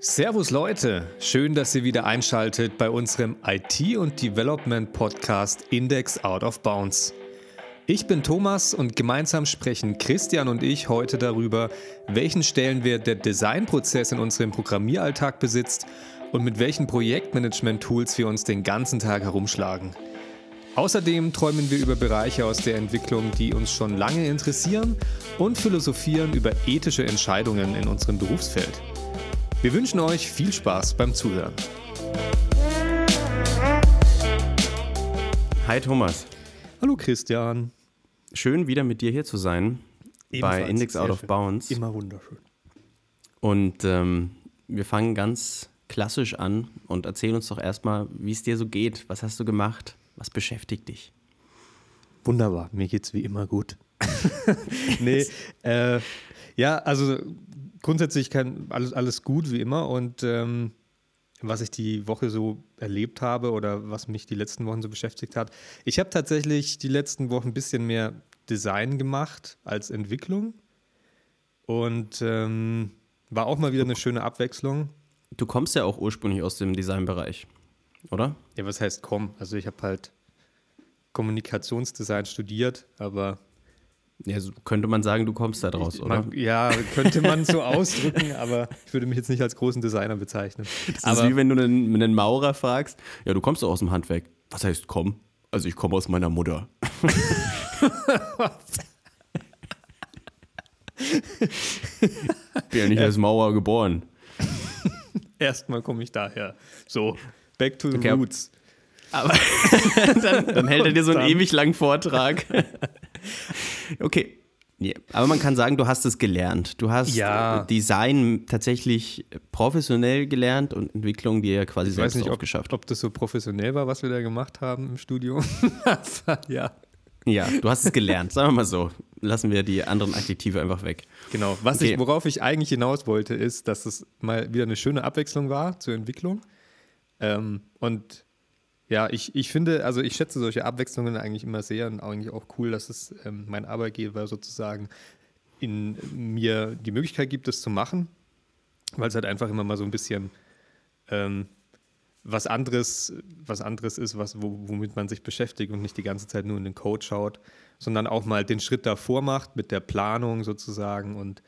Servus Leute, schön, dass ihr wieder einschaltet bei unserem IT- und Development-Podcast Index Out of Bounds. Ich bin Thomas und gemeinsam sprechen Christian und ich heute darüber, welchen Stellenwert der Designprozess in unserem Programmieralltag besitzt und mit welchen Projektmanagement-Tools wir uns den ganzen Tag herumschlagen. Außerdem träumen wir über Bereiche aus der Entwicklung, die uns schon lange interessieren und philosophieren über ethische Entscheidungen in unserem Berufsfeld. Wir wünschen euch viel Spaß beim Zuhören. Hi Thomas. Hallo Christian. Schön wieder mit dir hier zu sein Ebenfalls bei Index Out of schön. Bounds. Immer wunderschön. Und ähm, wir fangen ganz klassisch an und erzähl uns doch erstmal, wie es dir so geht. Was hast du gemacht? Was beschäftigt dich? Wunderbar, mir geht's wie immer gut. nee, äh, ja, also grundsätzlich kann alles, alles gut wie immer und ähm, was ich die Woche so erlebt habe oder was mich die letzten Wochen so beschäftigt hat. Ich habe tatsächlich die letzten Wochen ein bisschen mehr Design gemacht als Entwicklung und ähm, war auch mal wieder eine schöne Abwechslung. Du kommst ja auch ursprünglich aus dem Designbereich, oder? Ja, was heißt komm? Also ich habe halt Kommunikationsdesign studiert, aber Ja, so könnte man sagen, du kommst da draus, oder? Man, ja, könnte man so ausdrücken, aber ich würde mich jetzt nicht als großen Designer bezeichnen. das aber ist wie wenn du einen, einen Maurer fragst, ja, du kommst doch aus dem Handwerk. Was heißt komm? Also ich komme aus meiner Mutter. Bin ja nicht als Maurer geboren. erstmal komme ich daher. So, back to the Okay. roots. Aber dann, dann hält er dir so einen ewig langen Vortrag. Okay. Ja, aber man kann sagen, du hast es gelernt. Du hast Ja. Design tatsächlich professionell gelernt und Entwicklung dir quasi Ich weiß selbst nicht, ob, aufgeschafft. ob das so professionell war, was wir da gemacht haben im Studio. ja, Ja, du hast es gelernt. Sagen wir mal so. Lassen wir die anderen Adjektive einfach weg. genau. Okay. ich, worauf ich eigentlich hinaus wollte, ist, dass es mal wieder eine schöne Abwechslung war zur Entwicklung. Ähm, und ja, ich, ich finde, also ich schätze solche Abwechslungen eigentlich immer sehr und eigentlich auch cool, dass es ähm, mein Arbeitgeber sozusagen in mir die Möglichkeit gibt, das zu machen, weil es halt einfach immer mal so ein bisschen ähm, was anderes, was anderes ist, was, wo, womit man sich beschäftigt und nicht die ganze Zeit nur in den Code schaut, sondern auch mal den Schritt davor macht mit der Planung sozusagen und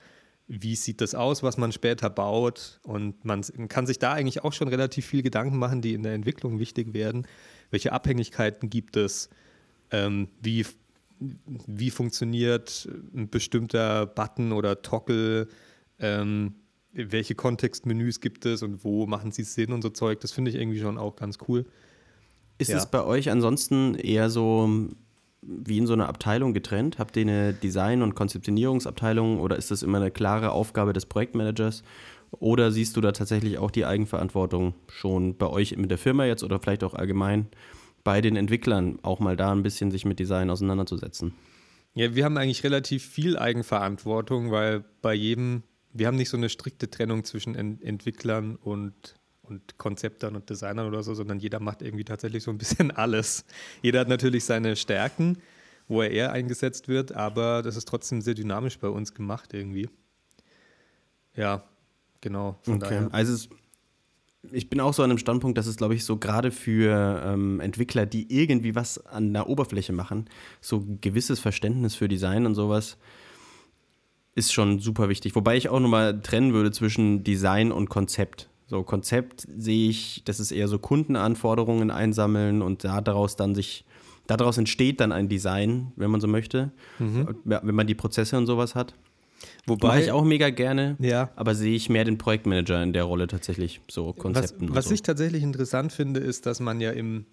wie sieht das aus, was man später baut. Und man kann sich da eigentlich auch schon relativ viel Gedanken machen, die in der Entwicklung wichtig werden. Welche Abhängigkeiten gibt es? Ähm, wie, wie funktioniert ein bestimmter Button oder Toggle? Ähm, welche Kontextmenüs gibt es und wo machen sie Sinn und so Zeug? Das finde ich irgendwie schon auch ganz cool. Ist Ja. es bei euch ansonsten eher so wie in so einer Abteilung getrennt? Habt ihr eine Design- und Konzeptionierungsabteilung oder ist das immer eine klare Aufgabe des Projektmanagers? Oder siehst du da tatsächlich auch die Eigenverantwortung schon bei euch mit der Firma jetzt oder vielleicht auch allgemein bei den Entwicklern auch mal da ein bisschen sich mit Design auseinanderzusetzen? Ja, wir haben eigentlich relativ viel Eigenverantwortung, weil bei jedem, wir haben nicht so eine strikte Trennung zwischen Ent Entwicklern und, und Konzeptern und Designern oder so, sondern jeder macht irgendwie tatsächlich so ein bisschen alles. Jeder hat natürlich seine Stärken, wo er eher eingesetzt wird, aber das ist trotzdem sehr dynamisch bei uns gemacht irgendwie. Ja, genau. Von daher. Also ich bin auch so an einem Standpunkt, dass es, glaube ich, so gerade für ähm, Entwickler, die irgendwie was an der Oberfläche machen, so ein gewisses Verständnis für Design und sowas ist schon super wichtig. Wobei ich auch nochmal trennen würde zwischen Design und Konzept. So, Konzept sehe ich, das ist eher so Kundenanforderungen einsammeln und da daraus dann sich, daraus entsteht dann ein Design, wenn man so möchte, Ja, wenn man die Prozesse und sowas hat. Mache Wobei ich auch mega gerne. Ja. Aber sehe ich mehr den Projektmanager in der Rolle tatsächlich, so Was, Konzepten. und was so. ich tatsächlich interessant finde, ist, dass man ja im,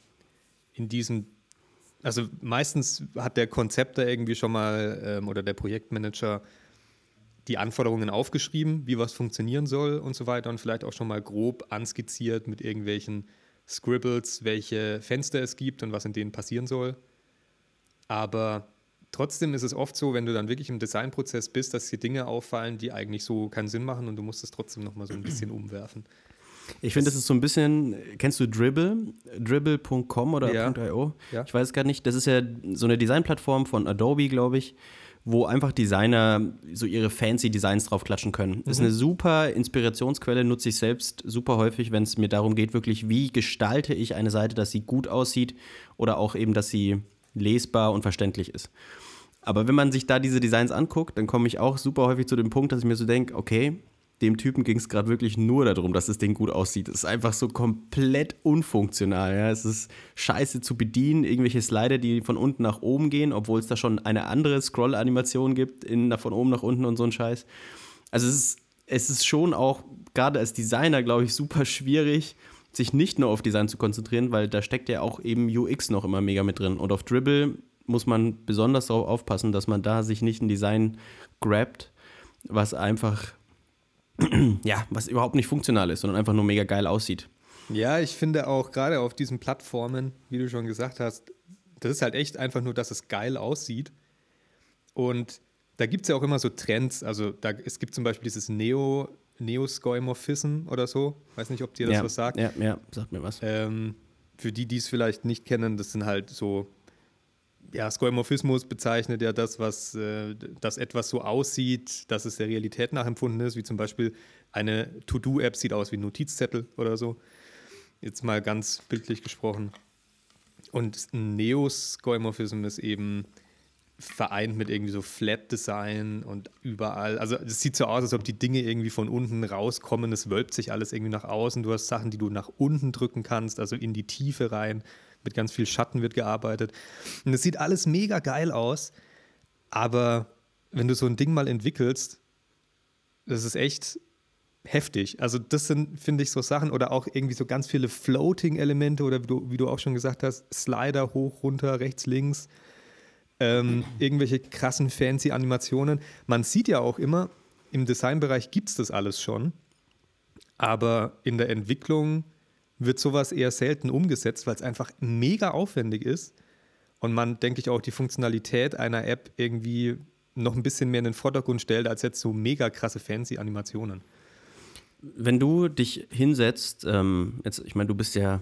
in diesem, also meistens hat der Konzepter irgendwie schon mal ähm, oder der Projektmanager die Anforderungen aufgeschrieben, wie was funktionieren soll und so weiter und vielleicht auch schon mal grob anskizziert mit irgendwelchen Scribbles, welche Fenster es gibt und was in denen passieren soll. Aber trotzdem ist es oft so, wenn du dann wirklich im Designprozess bist, dass dir Dinge auffallen, die eigentlich so keinen Sinn machen und du musst es trotzdem nochmal so ein bisschen umwerfen. Ich finde, das ist so ein bisschen, kennst du Dribble? Dribble.com oder Ja. .io? Ja. Ich weiß gar nicht. Das ist ja so eine Designplattform von Adobe, glaube ich, wo einfach Designer so ihre fancy Designs draufklatschen können. Das ist eine super Inspirationsquelle, nutze ich selbst super häufig, wenn es mir darum geht, wirklich, wie gestalte ich eine Seite, dass sie gut aussieht oder auch eben, dass sie lesbar und verständlich ist. Aber wenn man sich da diese Designs anguckt, dann komme ich auch super häufig zu dem Punkt, dass ich mir so denke, okay, dem Typen ging es gerade wirklich nur darum, dass das Ding gut aussieht. Es ist einfach so komplett unfunktional. Ja? Es ist scheiße zu bedienen, irgendwelche Slider, die von unten nach oben gehen, obwohl es da schon eine andere Scroll-Animation gibt, in, von oben nach unten und so ein Scheiß. Also es ist, es ist schon auch, gerade als Designer, glaube ich, super schwierig, sich nicht nur auf Design zu konzentrieren, weil da steckt ja auch eben UX noch immer mega mit drin. Und auf Dribble muss man besonders darauf aufpassen, dass man da sich nicht ein Design grabt, was einfach ja, was überhaupt nicht funktional ist, sondern einfach nur mega geil aussieht. Ja, ich finde auch gerade auf diesen Plattformen, wie du schon gesagt hast, das ist halt echt einfach nur, dass es geil aussieht. Und da gibt es ja auch immer so Trends. Also da, es gibt zum Beispiel dieses Neo, Neo-Skoimorphism oder so. Weiß nicht, ob dir das ja, was sagt. Ja, ja, sagt mir was. Ähm, für die, die es vielleicht nicht kennen, das sind halt so ja, Skoimorphismus bezeichnet ja das, was äh, dass etwas so aussieht, dass es der Realität nachempfunden ist, wie zum Beispiel eine To-Do-App sieht aus wie ein Notizzettel oder so. Jetzt mal ganz bildlich gesprochen. Und Neo-Skoimorphism ist eben vereint mit irgendwie so Flat Design und überall. Also es sieht so aus, als ob die Dinge irgendwie von unten rauskommen. Es wölbt sich alles irgendwie nach außen. Du hast Sachen, die du nach unten drücken kannst, also in die Tiefe rein mit ganz viel Schatten wird gearbeitet. Und es sieht alles mega geil aus, aber wenn du so ein Ding mal entwickelst, das ist echt heftig. Also das sind, finde ich, so Sachen oder auch irgendwie so ganz viele Floating-Elemente oder wie du, wie du auch schon gesagt hast, Slider hoch, runter, rechts, links, ähm, irgendwelche krassen, fancy Animationen. Man sieht ja auch immer, im Designbereich gibt es das alles schon, aber in der Entwicklung wird sowas eher selten umgesetzt, weil es einfach mega aufwendig ist und man, denke ich, auch die Funktionalität einer App irgendwie noch ein bisschen mehr in den Vordergrund stellt, als jetzt so mega krasse fancy Animationen. Wenn du dich hinsetzt, ähm, jetzt, ich meine, du bist ja,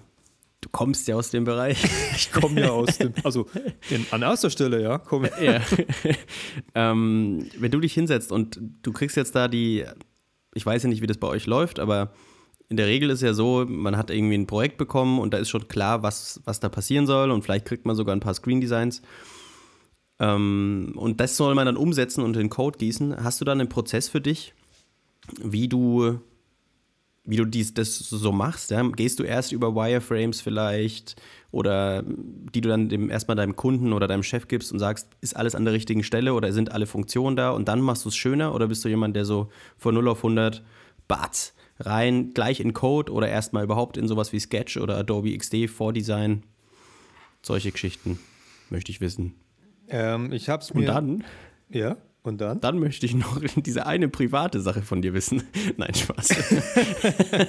du kommst ja aus dem Bereich. ich komme ja aus dem, also in, an erster Stelle, ja. Komm. ja. ähm, wenn du dich hinsetzt und du kriegst jetzt da die, ich weiß ja nicht, wie das bei euch läuft, aber in der Regel ist ja so, man hat irgendwie ein Projekt bekommen und da ist schon klar, was, was da passieren soll und vielleicht kriegt man sogar ein paar Screen Designs. Ähm, und das soll man dann umsetzen und in Code gießen. Hast du dann einen Prozess für dich, wie du, wie du dies, das so machst? Ja? Gehst du erst über Wireframes vielleicht oder die du dann dem, erstmal deinem Kunden oder deinem Chef gibst und sagst, ist alles an der richtigen Stelle oder sind alle Funktionen da und dann machst du es schöner oder bist du jemand, der so von 0 auf 100 batz rein gleich in Code oder erstmal überhaupt in sowas wie Sketch oder Adobe XD Vordesign? Solche Geschichten möchte ich wissen. Ähm, ich hab's mir. Und dann? Ja. Und dann? Dann möchte ich noch diese eine private Sache von dir wissen. Nein, Spaß.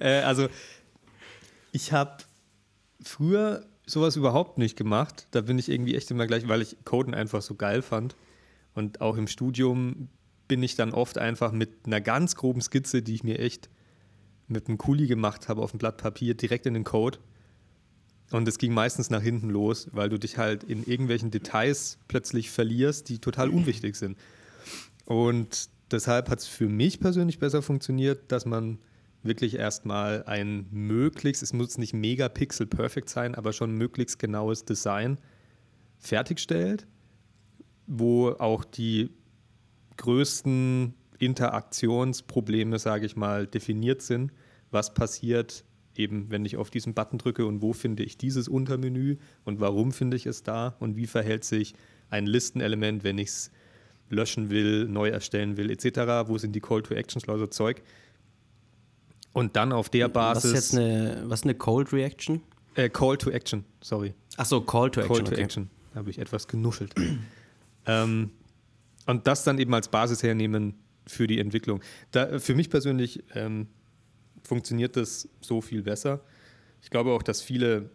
äh, also, ich habe früher sowas überhaupt nicht gemacht. Da bin ich irgendwie echt immer gleich, weil ich Coden einfach so geil fand. Und auch im Studium bin ich dann oft einfach mit einer ganz groben Skizze, die ich mir echt mit einem Kuli gemacht habe auf dem Blatt Papier, direkt in den Code. Und es ging meistens nach hinten los, weil du dich halt in irgendwelchen Details plötzlich verlierst, die total unwichtig sind. Und deshalb hat es für mich persönlich besser funktioniert, dass man wirklich erstmal ein möglichst, es muss nicht mega pixel perfect sein, aber schon möglichst genaues Design fertigstellt, wo auch die größten Interaktionsprobleme, sage ich mal, definiert sind. Was passiert eben, wenn ich auf diesen Button drücke und wo finde ich dieses Untermenü und warum finde ich es da und wie verhält sich ein Listenelement, wenn ich es löschen will, neu erstellen will, etc. Wo sind die Call to Actions, also Zeug. Und dann auf der Basis. Was ist jetzt eine, was eine Cold Reaction? Äh, Call to Action, sorry. Achso, Call to Action. Call to okay. Action. Da habe ich etwas genuschelt. ähm, und das dann eben als Basis hernehmen für die Entwicklung. Da, für mich persönlich ähm, funktioniert das so viel besser. Ich glaube auch, dass viele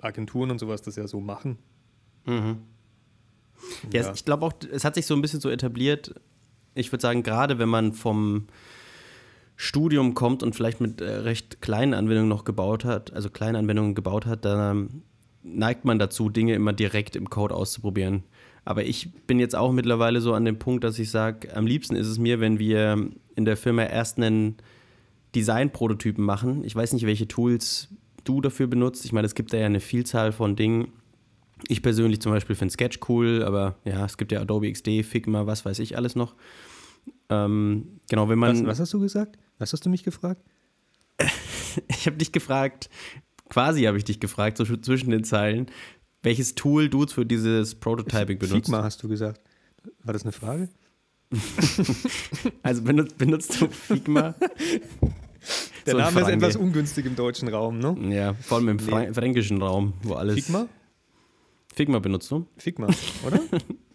Agenturen und sowas das ja so machen. Mhm. Ja, ja. ich glaube auch, es hat sich so ein bisschen so etabliert. Ich würde sagen, gerade wenn man vom Studium kommt und vielleicht mit äh, recht kleinen Anwendungen noch gebaut hat, also kleine Anwendungen gebaut hat, dann neigt man dazu, Dinge immer direkt im Code auszuprobieren. Aber ich bin jetzt auch mittlerweile so an dem Punkt, dass ich sage, am liebsten ist es mir, wenn wir in der Firma erst einen Design-Prototypen machen. Ich weiß nicht, welche Tools du dafür benutzt. Ich meine, es gibt da ja eine Vielzahl von Dingen. Ich persönlich zum Beispiel finde Sketch cool, aber ja, es gibt ja Adobe XD, Figma, was weiß ich alles noch. Ähm, genau, wenn man. Was, was hast du gesagt? Was hast du mich gefragt? ich habe dich gefragt, quasi habe ich dich gefragt, so zwischen den Zeilen, welches Tool du für dieses Prototyping benutzt. Figma hast du gesagt. War das eine Frage? also benutzt, benutzt du Figma? Der so Name ist etwas ungünstig im deutschen Raum, ne? Ja, vor allem im nee. fränkischen Raum, wo alles. Figma? Figma benutzt du? Figma, oder?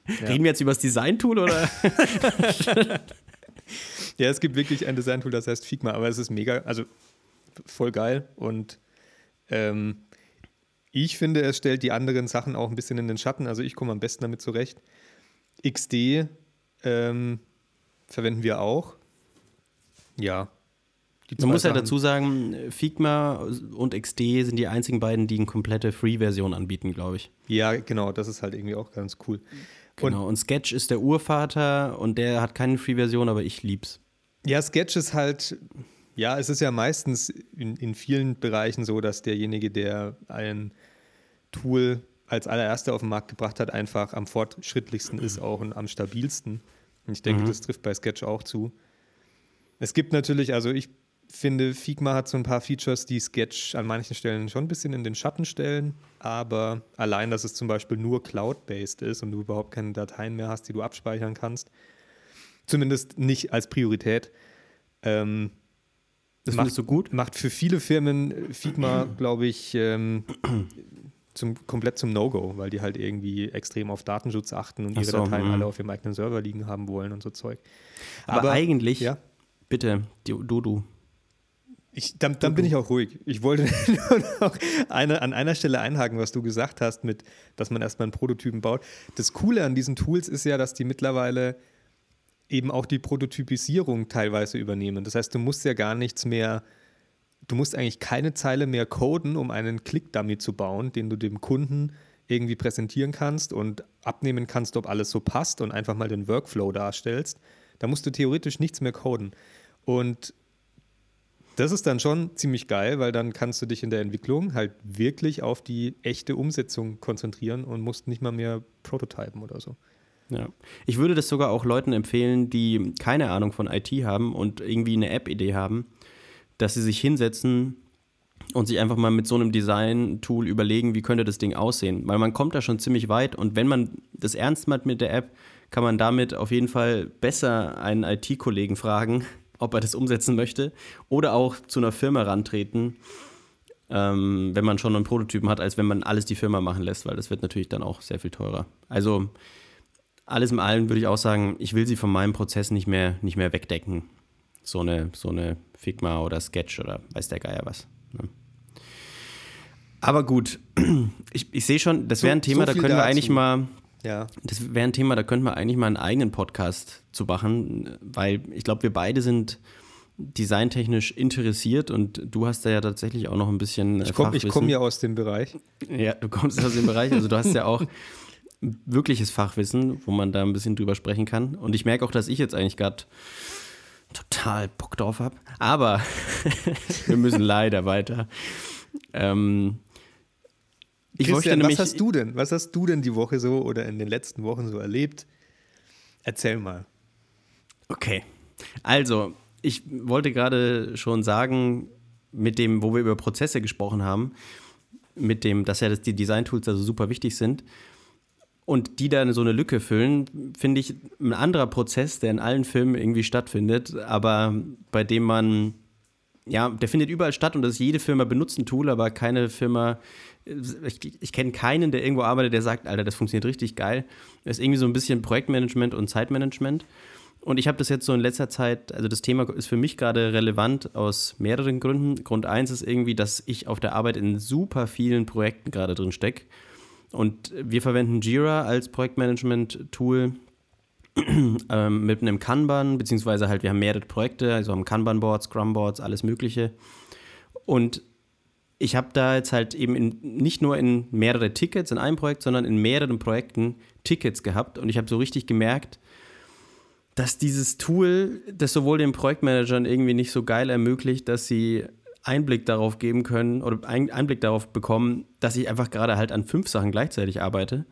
ja. Reden wir jetzt über das Design-Tool oder? ja, es gibt wirklich ein Design-Tool, das heißt Figma, aber es ist mega, also voll geil und ähm, ich finde, es stellt die anderen Sachen auch ein bisschen in den Schatten. Also ich komme am besten damit zurecht. XD ähm, verwenden wir auch. Ja. Man muss ja dazu sagen, Figma und XD sind die einzigen beiden, die eine komplette Free-Version anbieten, glaube ich. Ja, genau, das ist halt irgendwie auch ganz cool. Genau, und, und Sketch ist der Urvater und der hat keine Free-Version, aber ich lieb's. Ja, Sketch ist halt, ja, es ist ja meistens in, in vielen Bereichen so, dass derjenige, der ein Tool als allererster auf den Markt gebracht hat, einfach am fortschrittlichsten ist auch und am stabilsten. Und ich denke, mhm. das trifft bei Sketch auch zu. Es gibt natürlich, also ich finde, Figma hat so ein paar Features, die Sketch an manchen Stellen schon ein bisschen in den Schatten stellen, aber allein, dass es zum Beispiel nur Cloud-based ist und du überhaupt keine Dateien mehr hast, die du abspeichern kannst, zumindest nicht als Priorität, ähm, das macht so gut. Macht für viele Firmen Figma, glaube ich, ähm, zum, komplett zum No-Go, weil die halt irgendwie extrem auf Datenschutz achten und ihre so, Dateien mh. alle auf ihrem eigenen Server liegen haben wollen und so Zeug. Aber, Aber eigentlich, ja? bitte, du, du. Ich, dann, dann bin ich auch ruhig. Ich wollte nur noch eine, an einer Stelle einhaken, was du gesagt hast, mit, dass man erstmal einen Prototypen baut. Das Coole an diesen Tools ist ja, dass die mittlerweile eben auch die Prototypisierung teilweise übernehmen. Das heißt, du musst ja gar nichts mehr du musst eigentlich keine Zeile mehr coden, um einen Click-Dummy zu bauen, den du dem Kunden irgendwie präsentieren kannst und abnehmen kannst, ob alles so passt und einfach mal den Workflow darstellst. Da musst du theoretisch nichts mehr coden. Und das ist dann schon ziemlich geil, weil dann kannst du dich in der Entwicklung halt wirklich auf die echte Umsetzung konzentrieren und musst nicht mal mehr prototypen oder so. Ja. Ich würde das sogar auch Leuten empfehlen, die keine Ahnung von IT haben und irgendwie eine App-Idee haben dass sie sich hinsetzen und sich einfach mal mit so einem Design-Tool überlegen, wie könnte das Ding aussehen. Weil man kommt da schon ziemlich weit und wenn man das ernst meint mit der App, kann man damit auf jeden Fall besser einen IT-Kollegen fragen, ob er das umsetzen möchte oder auch zu einer Firma rantreten, ähm, wenn man schon einen Prototypen hat, als wenn man alles die Firma machen lässt, weil das wird natürlich dann auch sehr viel teurer. Also alles im Allen würde ich auch sagen, ich will sie von meinem Prozess nicht mehr, nicht mehr wegdecken so eine, so eine Figma oder Sketch oder weiß der Geier was. Ne? Aber gut, ich, ich sehe schon, das wäre ein Thema, so da können wir eigentlich mal. Ja. Das wäre ein Thema, da könnten wir eigentlich mal einen eigenen Podcast zu machen, weil ich glaube, wir beide sind designtechnisch interessiert und du hast da ja tatsächlich auch noch ein bisschen. Ich komme komm ja aus dem Bereich. Ja, du kommst aus dem Bereich, also du hast ja auch wirkliches Fachwissen, wo man da ein bisschen drüber sprechen kann. Und ich merke auch, dass ich jetzt eigentlich gerade total Bock drauf habe. Aber wir müssen leider weiter. Ähm, ich Christian, nämlich, was hast du denn? Was hast du denn die Woche so oder in den letzten Wochen so erlebt? Erzähl mal. Okay. Also, ich wollte gerade schon sagen, mit dem, wo wir über Prozesse gesprochen haben, mit dem, dass ja die Design-Tools also super wichtig sind, und die dann so eine Lücke füllen, finde ich ein anderer Prozess, der in allen Filmen irgendwie stattfindet, aber bei dem man, ja, der findet überall statt und das ist jede Firma benutzt ein Tool, aber keine Firma, ich, ich kenne keinen, der irgendwo arbeitet, der sagt, Alter, das funktioniert richtig geil. Das ist irgendwie so ein bisschen Projektmanagement und Zeitmanagement. Und ich habe das jetzt so in letzter Zeit, also das Thema ist für mich gerade relevant aus mehreren Gründen. Grund eins ist irgendwie, dass ich auf der Arbeit in super vielen Projekten gerade drin stecke und wir verwenden Jira als Projektmanagement-Tool ähm, mit einem Kanban, beziehungsweise halt wir haben mehrere Projekte, also haben Kanban-Boards, Scrum-Boards, alles Mögliche. Und ich habe da jetzt halt eben in, nicht nur in mehrere Tickets in einem Projekt, sondern in mehreren Projekten Tickets gehabt und ich habe so richtig gemerkt, dass dieses Tool das sowohl den Projektmanagern irgendwie nicht so geil ermöglicht, dass sie Einblick darauf geben können oder Einblick darauf bekommen, dass ich einfach gerade halt an fünf Sachen gleichzeitig arbeite,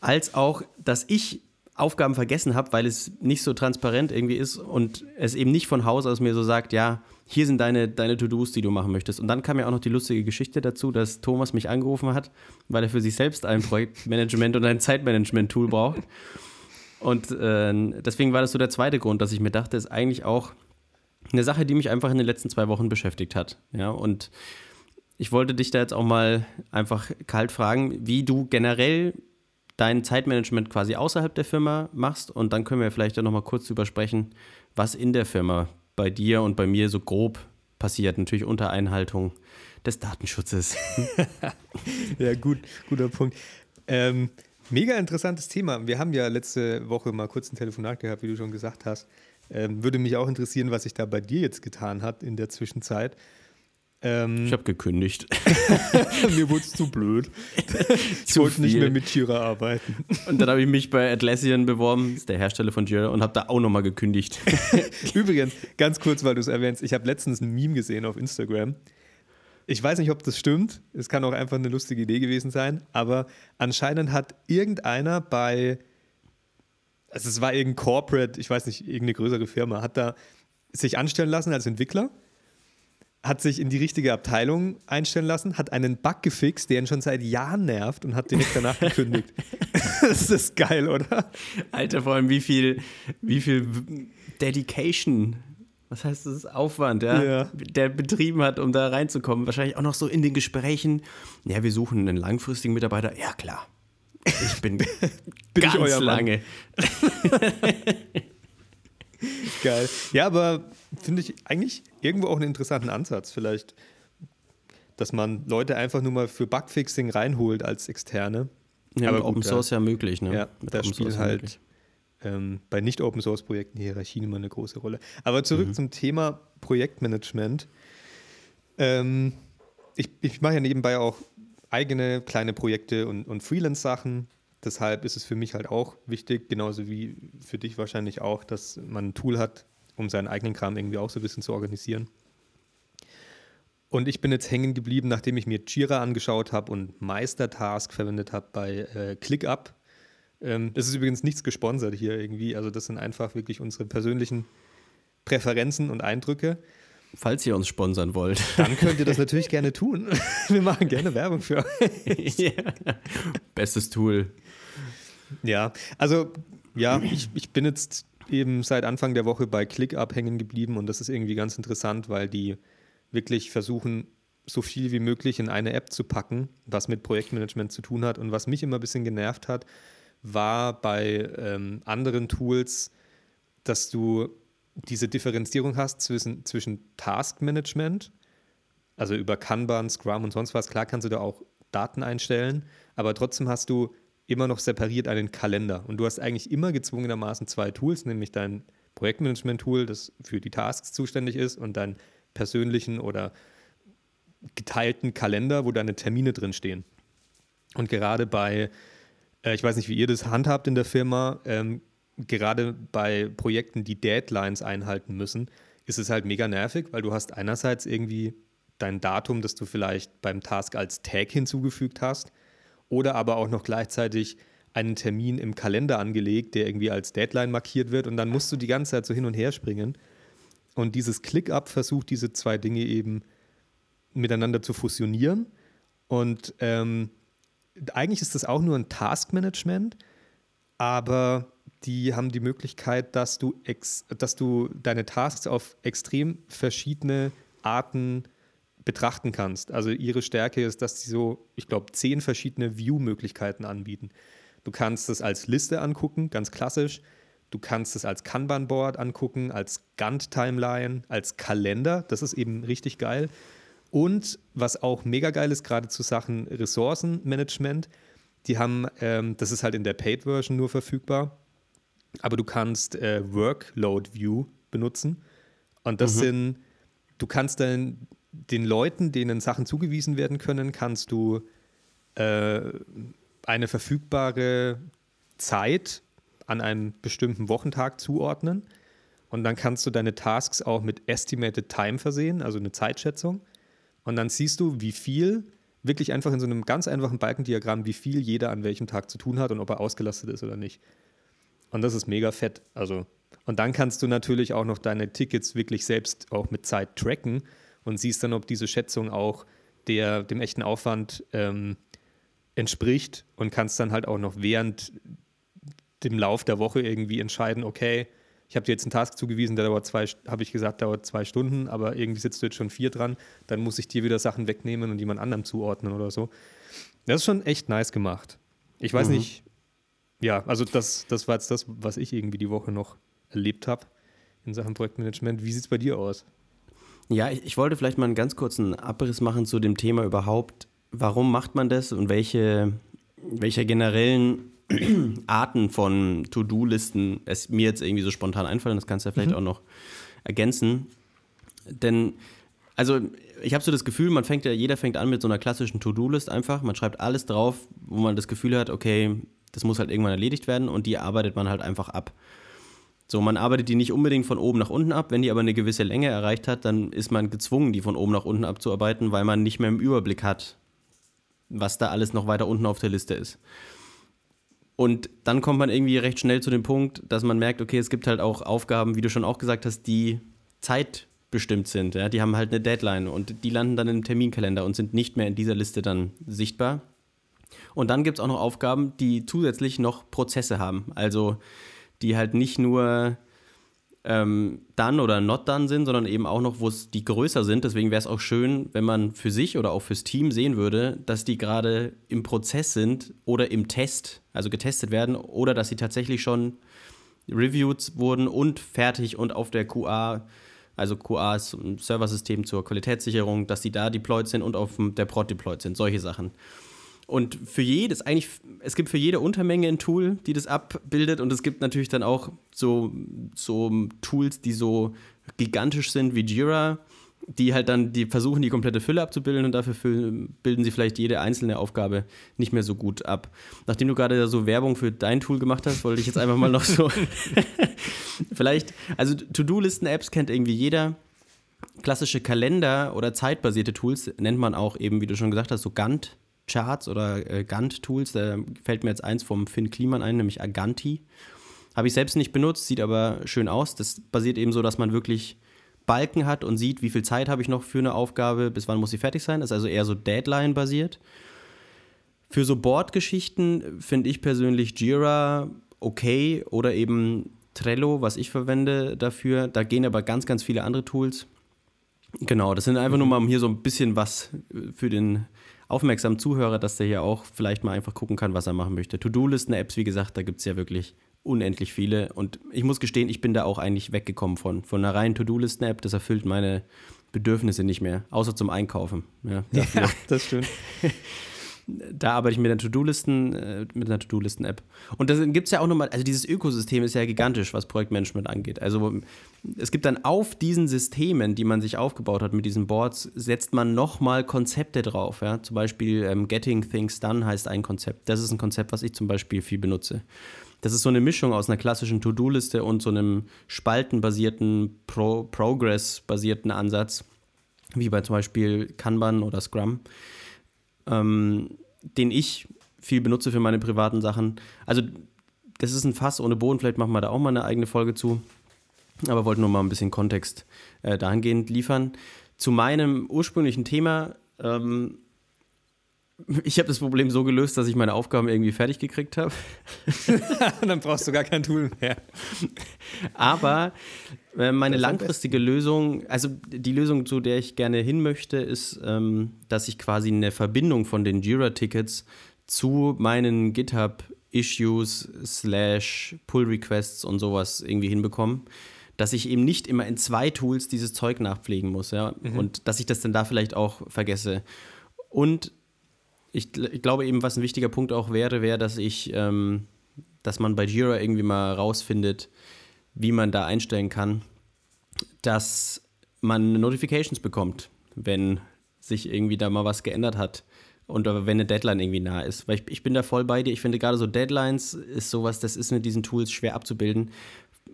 als auch, dass ich Aufgaben vergessen habe, weil es nicht so transparent irgendwie ist und es eben nicht von Haus aus mir so sagt, ja, hier sind deine, deine To-Dos, die du machen möchtest. Und dann kam ja auch noch die lustige Geschichte dazu, dass Thomas mich angerufen hat, weil er für sich selbst ein Projektmanagement und ein Zeitmanagement-Tool braucht. Und äh, deswegen war das so der zweite Grund, dass ich mir dachte, ist eigentlich auch eine Sache, die mich einfach in den letzten zwei Wochen beschäftigt hat. Ja, und ich wollte dich da jetzt auch mal einfach kalt fragen, wie du generell dein Zeitmanagement quasi außerhalb der Firma machst. Und dann können wir vielleicht ja nochmal kurz drüber sprechen, was in der Firma bei dir und bei mir so grob passiert. Natürlich unter Einhaltung des Datenschutzes. ja, gut, guter Punkt. Ähm, mega interessantes Thema. Wir haben ja letzte Woche mal kurz ein Telefonat gehabt, wie du schon gesagt hast. Ähm, würde mich auch interessieren, was sich da bei dir jetzt getan hat in der Zwischenzeit. Ähm, ich habe gekündigt. Mir wurde es zu blöd. ich wollte nicht mehr mit Jira arbeiten. Und dann habe ich mich bei Atlassian beworben, ist der Hersteller von Jira, und habe da auch nochmal gekündigt. Übrigens, ganz kurz, weil du es erwähnst, ich habe letztens ein Meme gesehen auf Instagram. Ich weiß nicht, ob das stimmt. Es kann auch einfach eine lustige Idee gewesen sein. Aber anscheinend hat irgendeiner bei, also es war irgendein Corporate, ich weiß nicht, irgendeine größere Firma, hat da sich anstellen lassen als Entwickler hat sich in die richtige Abteilung einstellen lassen, hat einen Bug gefixt, der ihn schon seit Jahren nervt und hat direkt danach gekündigt. das ist geil, oder? Alter, vor allem wie viel, wie viel Dedication, was heißt das, Aufwand, ja, ja, der betrieben hat, um da reinzukommen. Wahrscheinlich auch noch so in den Gesprächen, ja, wir suchen einen langfristigen Mitarbeiter. Ja, klar. Ich bin, bin ganz ich lange. Geil. Ja, aber finde ich eigentlich irgendwo auch einen interessanten Ansatz. Vielleicht, dass man Leute einfach nur mal für Bugfixing reinholt als Externe. Ja, aber Open Source ja möglich, ne? Ja, mit da spielt halt ähm, bei Nicht-Open-Source-Projekten die Hierarchien immer eine große Rolle. Aber zurück mhm. zum Thema Projektmanagement. Ähm, ich, ich mache ja nebenbei auch eigene kleine Projekte und, und Freelance-Sachen. Deshalb ist es für mich halt auch wichtig, genauso wie für dich wahrscheinlich auch, dass man ein Tool hat, um seinen eigenen Kram irgendwie auch so ein bisschen zu organisieren. Und ich bin jetzt hängen geblieben, nachdem ich mir Jira angeschaut habe und Meistertask verwendet habe bei äh, ClickUp. Ähm, das ist übrigens nichts gesponsert hier irgendwie. Also das sind einfach wirklich unsere persönlichen Präferenzen und Eindrücke. Falls ihr uns sponsern wollt. Dann könnt ihr das natürlich gerne tun. Wir machen gerne Werbung für euch. Ja. Bestes Tool. Ja, also ja, ich, ich bin jetzt eben seit Anfang der Woche bei ClickUp hängen geblieben und das ist irgendwie ganz interessant, weil die wirklich versuchen, so viel wie möglich in eine App zu packen, was mit Projektmanagement zu tun hat. Und was mich immer ein bisschen genervt hat, war bei ähm, anderen Tools, dass du diese Differenzierung hast zwischen, zwischen Taskmanagement, also über Kanban, Scrum und sonst was. Klar kannst du da auch Daten einstellen, aber trotzdem hast du immer noch separiert einen Kalender. Und du hast eigentlich immer gezwungenermaßen zwei Tools, nämlich dein Projektmanagement-Tool, das für die Tasks zuständig ist, und deinen persönlichen oder geteilten Kalender, wo deine Termine drinstehen. Und gerade bei, äh, ich weiß nicht, wie ihr das handhabt in der Firma, ähm, gerade bei Projekten, die Deadlines einhalten müssen, ist es halt mega nervig, weil du hast einerseits irgendwie dein Datum, das du vielleicht beim Task als Tag hinzugefügt hast, oder aber auch noch gleichzeitig einen Termin im Kalender angelegt, der irgendwie als Deadline markiert wird und dann musst du die ganze Zeit so hin und her springen. Und dieses ClickUp versucht diese zwei Dinge eben miteinander zu fusionieren. Und ähm, eigentlich ist das auch nur ein Taskmanagement, aber die haben die Möglichkeit, dass du, ex, dass du deine Tasks auf extrem verschiedene Arten betrachten kannst. Also ihre Stärke ist, dass sie so, ich glaube, zehn verschiedene View-Möglichkeiten anbieten. Du kannst es als Liste angucken, ganz klassisch. Du kannst es als Kanban-Board angucken, als Gantt-Timeline, als Kalender. Das ist eben richtig geil. Und was auch mega geil ist, gerade zu Sachen Ressourcenmanagement, die haben, ähm, das ist halt in der Paid-Version nur verfügbar, aber du kannst äh, Workload View benutzen. Und das mhm. sind, du kannst dann den Leuten, denen Sachen zugewiesen werden können, kannst du äh, eine verfügbare Zeit an einen bestimmten Wochentag zuordnen. Und dann kannst du deine Tasks auch mit Estimated Time versehen, also eine Zeitschätzung. Und dann siehst du, wie viel, wirklich einfach in so einem ganz einfachen Balkendiagramm, wie viel jeder an welchem Tag zu tun hat und ob er ausgelastet ist oder nicht. Und das ist mega fett. Also, und dann kannst du natürlich auch noch deine Tickets wirklich selbst auch mit Zeit tracken und siehst dann, ob diese Schätzung auch der, dem echten Aufwand ähm, entspricht und kannst dann halt auch noch während dem Lauf der Woche irgendwie entscheiden, okay, ich habe dir jetzt einen Task zugewiesen, der dauert zwei, habe ich gesagt, dauert zwei Stunden, aber irgendwie sitzt du jetzt schon vier dran, dann muss ich dir wieder Sachen wegnehmen und jemand anderem zuordnen oder so. Das ist schon echt nice gemacht. Ich weiß mhm. nicht, ja, also das, das war jetzt das, was ich irgendwie die Woche noch erlebt habe in Sachen Projektmanagement. Wie sieht es bei dir aus? Ja, ich, ich wollte vielleicht mal einen ganz kurzen Abriss machen zu dem Thema überhaupt. Warum macht man das und welche, welche generellen Arten von To-Do-Listen es mir jetzt irgendwie so spontan einfallen? Das kannst du ja vielleicht mhm. auch noch ergänzen. Denn, also ich habe so das Gefühl, man fängt ja, jeder fängt an mit so einer klassischen To-Do-List einfach. Man schreibt alles drauf, wo man das Gefühl hat, okay, das muss halt irgendwann erledigt werden und die arbeitet man halt einfach ab. So, man arbeitet die nicht unbedingt von oben nach unten ab. Wenn die aber eine gewisse Länge erreicht hat, dann ist man gezwungen, die von oben nach unten abzuarbeiten, weil man nicht mehr im Überblick hat, was da alles noch weiter unten auf der Liste ist. Und dann kommt man irgendwie recht schnell zu dem Punkt, dass man merkt, okay, es gibt halt auch Aufgaben, wie du schon auch gesagt hast, die zeitbestimmt sind. Ja? Die haben halt eine Deadline und die landen dann im Terminkalender und sind nicht mehr in dieser Liste dann sichtbar. Und dann gibt es auch noch Aufgaben, die zusätzlich noch Prozesse haben. Also die halt nicht nur ähm, dann oder not dann sind, sondern eben auch noch, wo es die größer sind. Deswegen wäre es auch schön, wenn man für sich oder auch fürs Team sehen würde, dass die gerade im Prozess sind oder im Test, also getestet werden, oder dass sie tatsächlich schon reviewed wurden und fertig und auf der QA, also QA ist ein Serversystem zur Qualitätssicherung, dass die da deployed sind und auf der Prod deployed sind, solche Sachen. Und für jedes, eigentlich, es gibt für jede Untermenge ein Tool, die das abbildet. Und es gibt natürlich dann auch so, so Tools, die so gigantisch sind wie Jira, die halt dann, die versuchen, die komplette Fülle abzubilden und dafür füllen, bilden sie vielleicht jede einzelne Aufgabe nicht mehr so gut ab. Nachdem du gerade so Werbung für dein Tool gemacht hast, wollte ich jetzt einfach mal noch so. vielleicht, also To-Do-Listen-Apps kennt irgendwie jeder. Klassische Kalender- oder zeitbasierte Tools nennt man auch eben, wie du schon gesagt hast, so Gantt Charts oder äh, Gantt-Tools. Da fällt mir jetzt eins vom Finn Kliman ein, nämlich Aganti. Habe ich selbst nicht benutzt, sieht aber schön aus. Das basiert eben so, dass man wirklich Balken hat und sieht, wie viel Zeit habe ich noch für eine Aufgabe, bis wann muss sie fertig sein. Das ist also eher so Deadline-basiert. Für so Board-Geschichten finde ich persönlich Jira okay oder eben Trello, was ich verwende dafür. Da gehen aber ganz, ganz viele andere Tools. Genau, das sind einfach nur mal um hier so ein bisschen was für den aufmerksamen Zuhörer, dass der hier auch vielleicht mal einfach gucken kann, was er machen möchte. To-Do-Listen-Apps, wie gesagt, da gibt es ja wirklich unendlich viele. Und ich muss gestehen, ich bin da auch eigentlich weggekommen von. Von einer reinen To-Do-Listen-App, das erfüllt meine Bedürfnisse nicht mehr, außer zum Einkaufen. Ja, ja das stimmt. da arbeite ich mit einer To-Do-Listen, äh, mit einer To-Do-Listen-App. Und da gibt es ja auch nochmal, also dieses Ökosystem ist ja gigantisch, was Projektmanagement angeht. Also es gibt dann auf diesen Systemen, die man sich aufgebaut hat mit diesen Boards, setzt man nochmal Konzepte drauf. Ja? Zum Beispiel ähm, Getting Things Done heißt ein Konzept. Das ist ein Konzept, was ich zum Beispiel viel benutze. Das ist so eine Mischung aus einer klassischen To-Do-Liste und so einem spaltenbasierten, Pro Progress-basierten Ansatz, wie bei zum Beispiel Kanban oder Scrum ähm, den ich viel benutze für meine privaten Sachen. Also das ist ein Fass ohne Boden, vielleicht machen wir da auch mal eine eigene Folge zu. Aber wollte nur mal ein bisschen Kontext äh, dahingehend liefern. Zu meinem ursprünglichen Thema. Ähm, ich habe das Problem so gelöst, dass ich meine Aufgaben irgendwie fertig gekriegt habe. Dann brauchst du gar kein Tool mehr. Aber äh, meine langfristige Lösung, also die Lösung, zu der ich gerne hin möchte, ist, ähm, dass ich quasi eine Verbindung von den Jira-Tickets zu meinen GitHub-Issues slash Pull-Requests und sowas irgendwie hinbekomme. Dass ich eben nicht immer in zwei Tools dieses Zeug nachpflegen muss, ja. Mhm. Und dass ich das dann da vielleicht auch vergesse. Und ich, ich, glaube eben, was ein wichtiger Punkt auch wäre, wäre, dass ich, ähm, dass man bei Jira irgendwie mal rausfindet, wie man da einstellen kann, dass man Notifications bekommt. wenn sich irgendwie da mal was geändert hat und wenn eine Deadline irgendwie nah ist. Weil ich, ich bin da voll bei dir. Ich finde gerade so Deadlines ist sowas, das ist mit diesen Tools schwer abzubilden.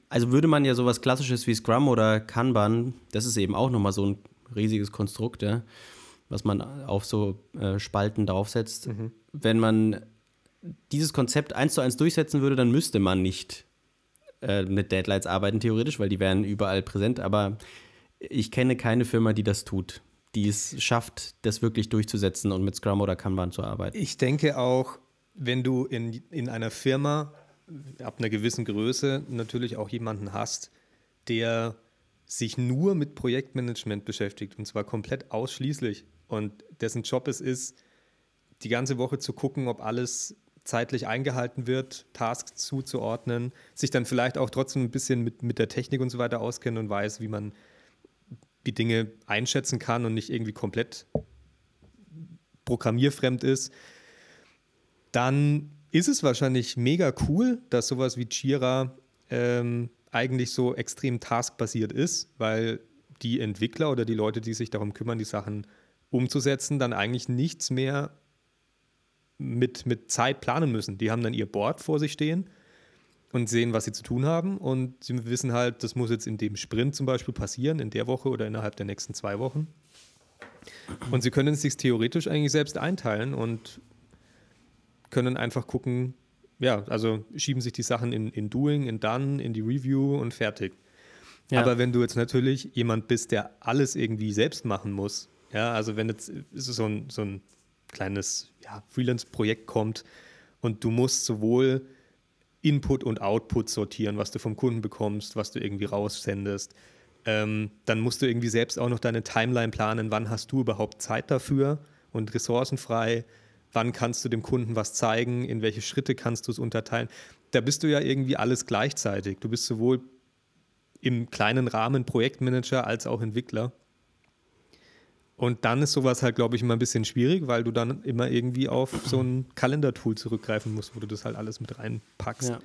Also würde man ja sowas klassisches wie Scrum oder Kanban, das ist eben auch nochmal so ein riesiges Konstrukt, ja, was man auf so äh, Spalten draufsetzt. Mhm. Wenn man dieses Konzept eins zu eins durchsetzen würde, dann müsste man nicht äh, mit Deadlines arbeiten, theoretisch, weil die wären überall präsent. Aber ich kenne keine Firma, die das tut, die es schafft, das wirklich durchzusetzen und mit Scrum oder Kanban zu arbeiten. Ich denke auch, wenn du in, in einer Firma ab einer gewissen Größe natürlich auch jemanden hast, der sich nur mit Projektmanagement beschäftigt und zwar komplett ausschließlich und dessen Job es ist, die ganze Woche zu gucken, ob alles zeitlich eingehalten wird, Tasks zuzuordnen, sich dann vielleicht auch trotzdem ein bisschen mit, mit der Technik und so weiter auskennt und weiß, wie man die Dinge einschätzen kann und nicht irgendwie komplett programmierfremd ist, dann ist es wahrscheinlich mega cool, dass sowas wie Jira ähm, eigentlich so extrem taskbasiert ist, weil die Entwickler oder die Leute, die sich darum kümmern, die Sachen umzusetzen, dann eigentlich nichts mehr mit, mit Zeit planen müssen. Die haben dann ihr Board vor sich stehen und sehen, was sie zu tun haben. Und sie wissen halt, das muss jetzt in dem Sprint zum Beispiel passieren, in der Woche oder innerhalb der nächsten zwei Wochen. Und sie können es sich theoretisch eigentlich selbst einteilen und können einfach gucken, ja, also schieben sich die Sachen in, in Doing, in Done, in die Review und fertig. Ja. Aber wenn du jetzt natürlich jemand bist, der alles irgendwie selbst machen muss, ja, also wenn jetzt so ein, so ein kleines ja, Freelance-Projekt kommt und du musst sowohl Input und Output sortieren, was du vom Kunden bekommst, was du irgendwie raussendest, ähm, dann musst du irgendwie selbst auch noch deine Timeline planen, wann hast du überhaupt Zeit dafür und Ressourcen frei, wann kannst du dem Kunden was zeigen, in welche Schritte kannst du es unterteilen. Da bist du ja irgendwie alles gleichzeitig. Du bist sowohl im kleinen Rahmen Projektmanager als auch Entwickler. Und dann ist sowas halt, glaube ich, immer ein bisschen schwierig, weil du dann immer irgendwie auf so ein Kalendertool zurückgreifen musst, wo du das halt alles mit reinpackst. Ja.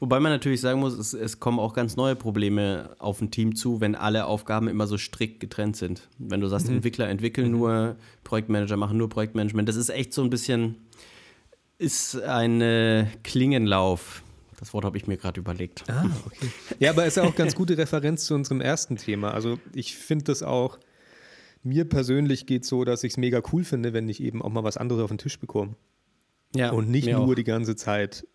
Wobei man natürlich sagen muss, es, es, kommen auch ganz neue Probleme auf ein Team zu, wenn alle Aufgaben immer so strikt getrennt sind. Wenn du sagst, mhm. Entwickler entwickeln mhm. nur, Projektmanager machen nur Projektmanagement, das ist echt so ein bisschen, ist ein äh, Klingenlauf. Das Wort habe ich mir gerade überlegt. Ah, okay. Ja, aber es ist ja auch ganz gute Referenz zu unserem ersten Thema. Also ich finde das auch, mir persönlich geht es so, dass ich es mega cool finde, wenn ich eben auch mal was anderes auf den Tisch bekomme. Ja, und nicht nur auch. die ganze Zeit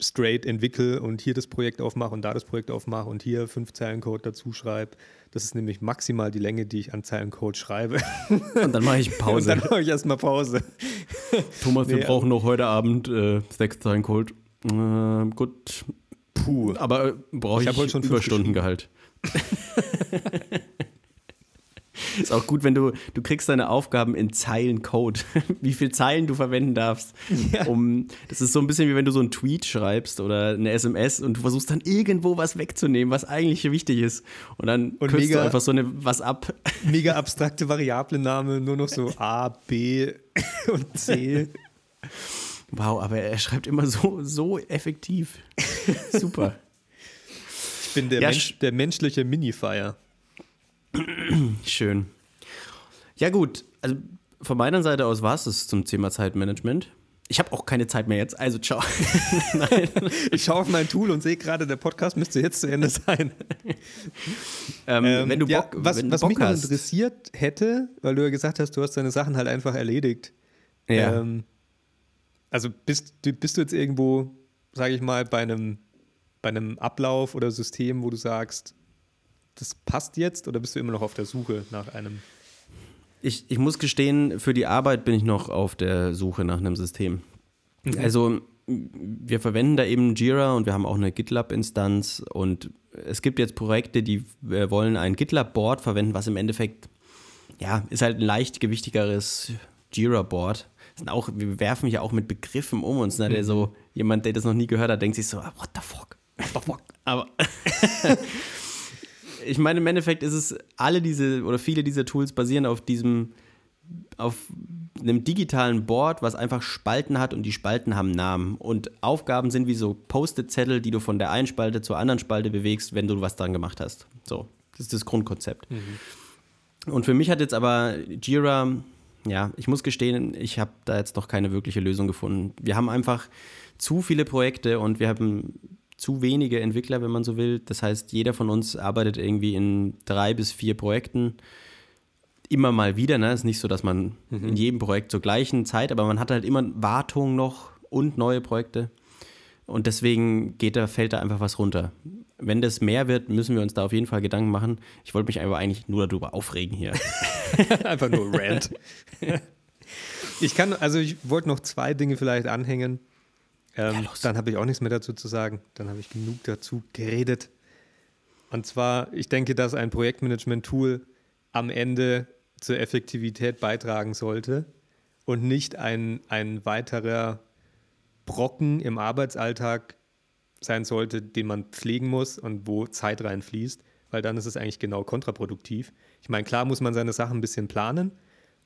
straight entwickle und hier das Projekt aufmache und da das Projekt aufmache und hier fünf Zeilen Code dazu schreibe. Das ist nämlich maximal die Länge, die ich an Zeilen Code schreibe. Und dann mache ich Pause. und dann mache ich erstmal Pause. Thomas, wir brauchen noch heute Abend äh, sechs Zeilen Code. Äh, gut. Puh. Aber äh, brauche ich, ich heute schon Überstundengehalt. Ist auch gut, wenn du, du kriegst deine Aufgaben in Zeilen Code, wie viele Zeilen du verwenden darfst. Ja. Um, das ist so ein bisschen wie wenn du so einen Tweet schreibst oder eine SMS und du versuchst dann irgendwo was wegzunehmen, was eigentlich wichtig ist. Und dann und kürzt mega, du einfach so eine, was ab. Mega abstrakte Variablename, nur noch so A, B und C. Wow, aber er schreibt immer so, so effektiv. Super. Ich bin der, ja, Mensch, der menschliche Minifier. Schön. Ja, gut. Also von meiner Seite aus war es das zum Thema Zeitmanagement. Ich habe auch keine Zeit mehr jetzt, also ciao. Nein. Ich schaue auf mein Tool und sehe gerade, der Podcast müsste jetzt zu Ende sein. ähm, ähm, wenn du Bock, ja, was, du was Bock mich hast. interessiert hätte, weil du ja gesagt hast, du hast deine Sachen halt einfach erledigt. Ja. Ähm, also bist, bist du jetzt irgendwo, sage ich mal, bei einem, bei einem Ablauf oder System, wo du sagst, das passt jetzt oder bist du immer noch auf der Suche nach einem? Ich, ich muss gestehen, für die Arbeit bin ich noch auf der Suche nach einem System. Mhm. Also wir verwenden da eben Jira und wir haben auch eine GitLab-Instanz und es gibt jetzt Projekte, die wollen ein GitLab-Board verwenden, was im Endeffekt, ja, ist halt ein leicht gewichtigeres Jira-Board. Wir werfen ja auch mit Begriffen um uns. Ne? Der mhm. so, jemand, der das noch nie gehört hat, denkt sich so, ah, what the fuck? What the fuck? Aber ich meine, im Endeffekt ist es, alle diese oder viele dieser Tools basieren auf diesem, auf einem digitalen Board, was einfach Spalten hat und die Spalten haben Namen. Und Aufgaben sind wie so Post-it-Zettel, die du von der einen Spalte zur anderen Spalte bewegst, wenn du was dran gemacht hast. So, das ist das Grundkonzept. Mhm. Und für mich hat jetzt aber Jira, ja, ich muss gestehen, ich habe da jetzt noch keine wirkliche Lösung gefunden. Wir haben einfach zu viele Projekte und wir haben zu wenige Entwickler, wenn man so will. Das heißt, jeder von uns arbeitet irgendwie in drei bis vier Projekten. Immer mal wieder, ne? Es ist nicht so, dass man mhm. in jedem Projekt zur gleichen Zeit, aber man hat halt immer Wartung noch und neue Projekte. Und deswegen geht da, fällt da einfach was runter. Wenn das mehr wird, müssen wir uns da auf jeden Fall Gedanken machen. Ich wollte mich einfach eigentlich nur darüber aufregen hier. einfach nur Rant. ich kann, also ich wollte noch zwei Dinge vielleicht anhängen. Ähm, ja, dann habe ich auch nichts mehr dazu zu sagen. Dann habe ich genug dazu geredet. Und zwar, ich denke, dass ein Projektmanagement-Tool am Ende zur Effektivität beitragen sollte und nicht ein, ein weiterer Brocken im Arbeitsalltag sein sollte, den man pflegen muss und wo Zeit reinfließt, weil dann ist es eigentlich genau kontraproduktiv. Ich meine, klar muss man seine Sachen ein bisschen planen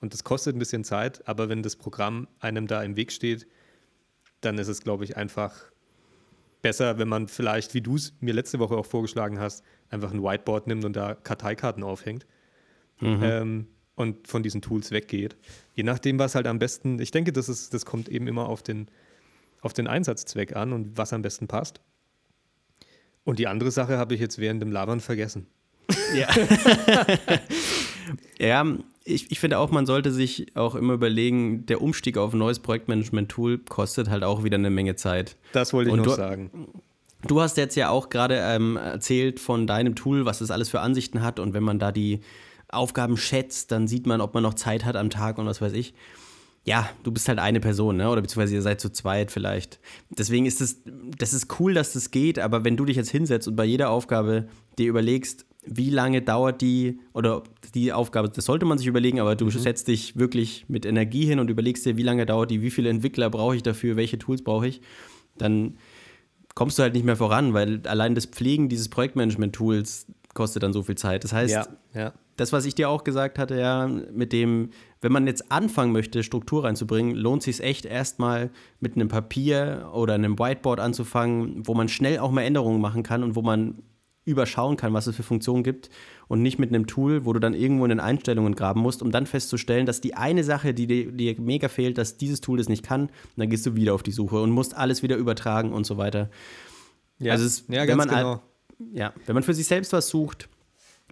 und das kostet ein bisschen Zeit, aber wenn das Programm einem da im Weg steht, dann ist es, glaube ich, einfach besser, wenn man vielleicht, wie du es mir letzte Woche auch vorgeschlagen hast, einfach ein Whiteboard nimmt und da Karteikarten aufhängt mhm. ähm, und von diesen Tools weggeht. Je nachdem, was halt am besten, ich denke, das, ist, das kommt eben immer auf den, auf den Einsatzzweck an und was am besten passt. Und die andere Sache habe ich jetzt während dem Labern vergessen. Ja. ja, ich, ich finde auch, man sollte sich auch immer überlegen, der Umstieg auf ein neues Projektmanagement-Tool kostet halt auch wieder eine Menge Zeit. Das wollte ich und noch du, sagen. Du hast jetzt ja auch gerade ähm, erzählt von deinem Tool, was es alles für Ansichten hat und wenn man da die Aufgaben schätzt, dann sieht man, ob man noch Zeit hat am Tag und was weiß ich ja, du bist halt eine Person, ne? oder beziehungsweise ihr seid zu zweit vielleicht. Deswegen ist es, das ist cool, dass das geht, aber wenn du dich jetzt hinsetzt und bei jeder Aufgabe dir überlegst, wie lange dauert die, oder die Aufgabe, das sollte man sich überlegen, aber du mhm. setzt dich wirklich mit Energie hin und überlegst dir, wie lange dauert die, wie viele Entwickler brauche ich dafür, welche Tools brauche ich, dann kommst du halt nicht mehr voran, weil allein das Pflegen dieses Projektmanagement-Tools kostet dann so viel Zeit. Das heißt, ja, ja. das, was ich dir auch gesagt hatte, ja, mit dem, wenn man jetzt anfangen möchte, Struktur reinzubringen, lohnt sich echt erstmal mit einem Papier oder einem Whiteboard anzufangen, wo man schnell auch mal Änderungen machen kann und wo man überschauen kann, was es für Funktionen gibt und nicht mit einem Tool, wo du dann irgendwo in den Einstellungen graben musst, um dann festzustellen, dass die eine Sache, die dir, dir mega fehlt, dass dieses Tool das nicht kann, und dann gehst du wieder auf die Suche und musst alles wieder übertragen und so weiter. Ja, also es, ja, wenn man genau ja, wenn man für sich selbst was sucht,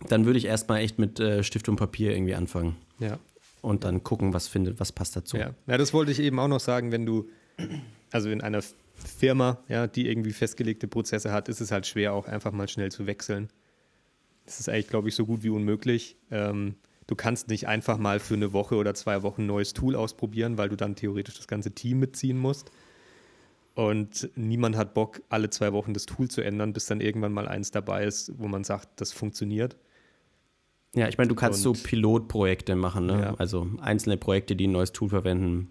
dann würde ich erstmal echt mit äh, Stift und Papier irgendwie anfangen. Ja. Und dann gucken, was findet, was passt dazu. Ja. ja, das wollte ich eben auch noch sagen, wenn du, also in einer Firma, ja, die irgendwie festgelegte Prozesse hat, ist es halt schwer, auch einfach mal schnell zu wechseln. Das ist eigentlich, glaube ich, so gut wie unmöglich. Ähm, du kannst nicht einfach mal für eine Woche oder zwei Wochen ein neues Tool ausprobieren, weil du dann theoretisch das ganze Team mitziehen musst. Und niemand hat Bock, alle zwei Wochen das Tool zu ändern, bis dann irgendwann mal eins dabei ist, wo man sagt, das funktioniert. Ja, ich meine, du kannst und, so Pilotprojekte machen, ne? Ja. also einzelne Projekte, die ein neues Tool verwenden.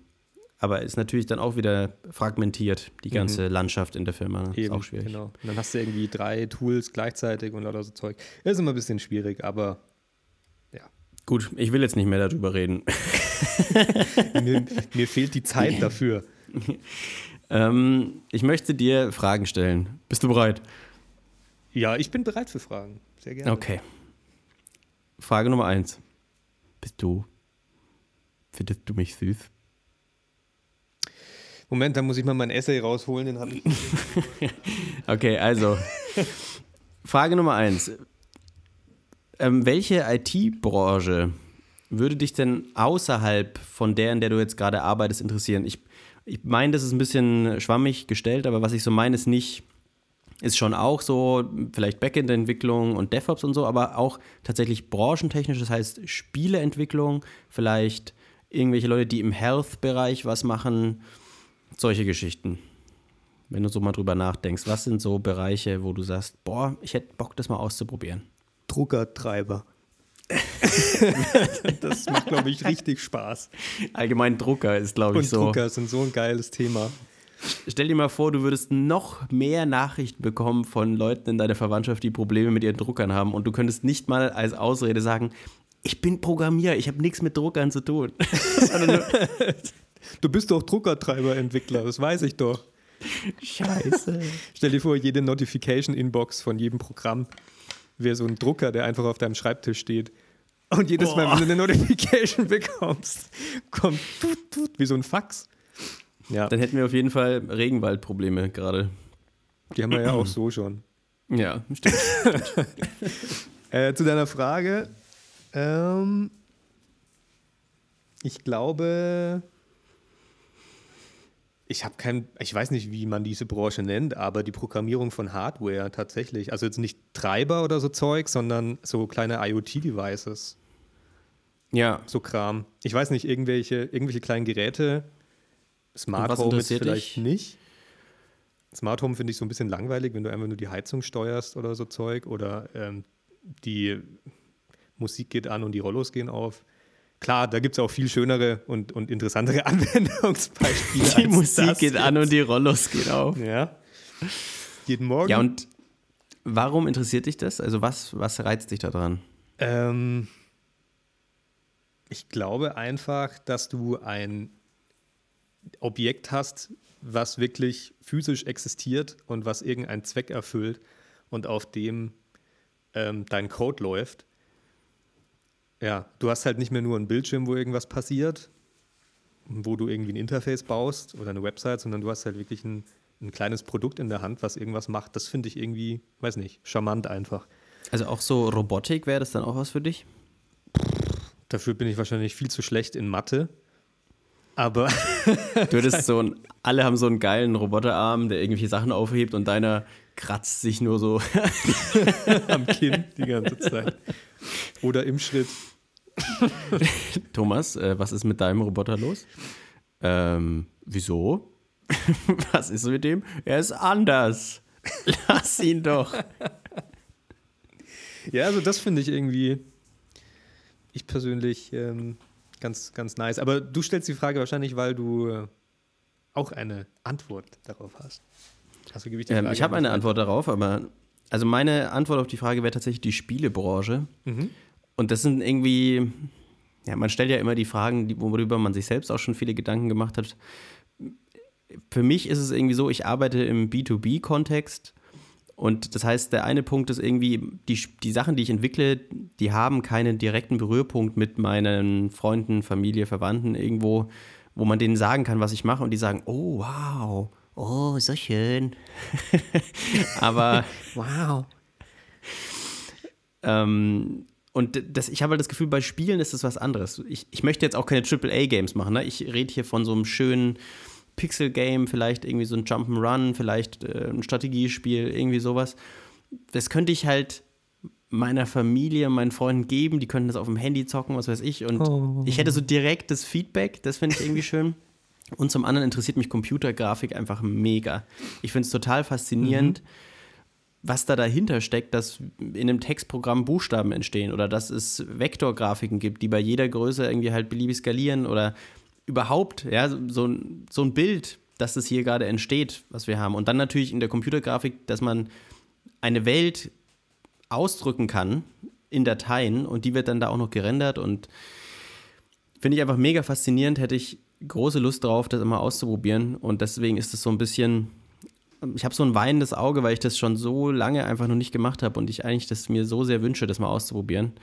Aber ist natürlich dann auch wieder fragmentiert, die ganze mhm. Landschaft in der Firma. Eben, ist auch schwierig. Genau. Und dann hast du irgendwie drei Tools gleichzeitig und lauter so Zeug. Das ist immer ein bisschen schwierig, aber ja. Gut, ich will jetzt nicht mehr darüber reden. mir, mir fehlt die Zeit dafür. Ähm, ich möchte dir Fragen stellen. Bist du bereit? Ja, ich bin bereit für Fragen. Sehr gerne. Okay. Frage Nummer eins. Bist du. Findest du mich süß? Moment, da muss ich mal mein Essay rausholen, den habe ich. okay, also. Frage Nummer eins. Ähm, welche IT-Branche würde dich denn außerhalb von der, in der du jetzt gerade arbeitest, interessieren? Ich ich meine, das ist ein bisschen schwammig gestellt, aber was ich so meine, ist nicht, ist schon auch so, vielleicht Backend-Entwicklung und DevOps und so, aber auch tatsächlich branchentechnisch, das heißt Spieleentwicklung, vielleicht irgendwelche Leute, die im Health-Bereich was machen, solche Geschichten. Wenn du so mal drüber nachdenkst, was sind so Bereiche, wo du sagst, boah, ich hätte Bock, das mal auszuprobieren? Druckertreiber. das macht, glaube ich, richtig Spaß. Allgemein Drucker ist, glaube ich, so. Und Drucker sind so ein geiles Thema. Stell dir mal vor, du würdest noch mehr Nachrichten bekommen von Leuten in deiner Verwandtschaft, die Probleme mit ihren Druckern haben und du könntest nicht mal als Ausrede sagen, ich bin Programmierer, ich habe nichts mit Druckern zu tun. du bist doch Druckertreiberentwickler, das weiß ich doch. Scheiße. Stell dir vor, jede Notification-Inbox von jedem Programm wäre so ein Drucker, der einfach auf deinem Schreibtisch steht Und jedes Mal, wenn du eine Notification bekommst, kommt tut, tut, wie so ein Fax. Ja. Dann hätten wir auf jeden Fall Regenwaldprobleme gerade. Die haben wir ja auch so schon. Ja, stimmt. äh, zu deiner Frage. Ähm, ich glaube, ich habe kein, ich weiß nicht, wie man diese Branche nennt, aber die Programmierung von Hardware tatsächlich. Also jetzt nicht Treiber oder so Zeug, sondern so kleine IoT-Devices. Ja. So Kram. Ich weiß nicht, irgendwelche, irgendwelche kleinen Geräte. Smart Home ist vielleicht dich? nicht. Smart Home finde ich so ein bisschen langweilig, wenn du einfach nur die Heizung steuerst oder so Zeug oder ähm, die Musik geht an und die Rollos gehen auf. Klar, da gibt es auch viel schönere und, und interessantere Anwendungsbeispiele. Die Musik geht jetzt. an und die Rollos gehen auf. Ja. Jeden Morgen. Ja, und warum interessiert dich das? Also, was, was reizt dich daran? Ähm, ich glaube einfach, dass du ein Objekt hast, was wirklich physisch existiert und was irgendeinen Zweck erfüllt und auf dem ähm, dein Code läuft. Ja, du hast halt nicht mehr nur einen Bildschirm, wo irgendwas passiert, wo du irgendwie ein Interface baust oder eine Website, sondern du hast halt wirklich ein, ein kleines Produkt in der Hand, was irgendwas macht. Das finde ich irgendwie, weiß nicht, charmant einfach. Also auch so Robotik wäre das dann auch was für dich? Dafür bin ich wahrscheinlich viel zu schlecht in Mathe. Aber. du hättest so ein, alle haben so einen geilen Roboterarm, der irgendwelche Sachen aufhebt und deiner kratzt sich nur so am Kinn die ganze Zeit. Oder im Schritt. Thomas, äh, was ist mit deinem Roboter los? Ähm, wieso? was ist mit dem? Er ist anders. Lass ihn doch. Ja, also das finde ich irgendwie, ich persönlich ähm, ganz, ganz nice. Aber du stellst die Frage wahrscheinlich, weil du äh, auch eine Antwort darauf hast. Also gebe ich, ähm, ich habe eine Antwort darauf, aber also meine Antwort auf die Frage wäre tatsächlich die Spielebranche. Mhm. Und das sind irgendwie, ja, man stellt ja immer die Fragen, worüber man sich selbst auch schon viele Gedanken gemacht hat. Für mich ist es irgendwie so, ich arbeite im B2B-Kontext und das heißt, der eine Punkt ist irgendwie, die, die Sachen, die ich entwickle, die haben keinen direkten Berührpunkt mit meinen Freunden, Familie, Verwandten irgendwo, wo man denen sagen kann, was ich mache und die sagen, oh, wow, oh, so schön. Aber, wow. Ähm, und das, ich habe halt das Gefühl, bei Spielen ist das was anderes. Ich, ich möchte jetzt auch keine AAA-Games machen. Ne? Ich rede hier von so einem schönen Pixel-Game, vielleicht irgendwie so ein Jump'n'Run, vielleicht äh, ein Strategiespiel, irgendwie sowas. Das könnte ich halt meiner Familie, meinen Freunden geben, die könnten das auf dem Handy zocken, was weiß ich. Und oh. ich hätte so direktes Feedback, das finde ich irgendwie schön. Und zum anderen interessiert mich Computergrafik einfach mega. Ich finde es total faszinierend, mhm. Was da dahinter steckt, dass in einem Textprogramm Buchstaben entstehen oder dass es Vektorgrafiken gibt, die bei jeder Größe irgendwie halt beliebig skalieren oder überhaupt, ja, so, so ein Bild, dass das hier gerade entsteht, was wir haben. Und dann natürlich in der Computergrafik, dass man eine Welt ausdrücken kann in Dateien und die wird dann da auch noch gerendert und finde ich einfach mega faszinierend, hätte ich große Lust drauf, das immer auszuprobieren und deswegen ist es so ein bisschen, ich habe so ein weinendes Auge, weil ich das schon so lange einfach noch nicht gemacht habe und ich eigentlich das mir so sehr wünsche, das mal auszuprobieren.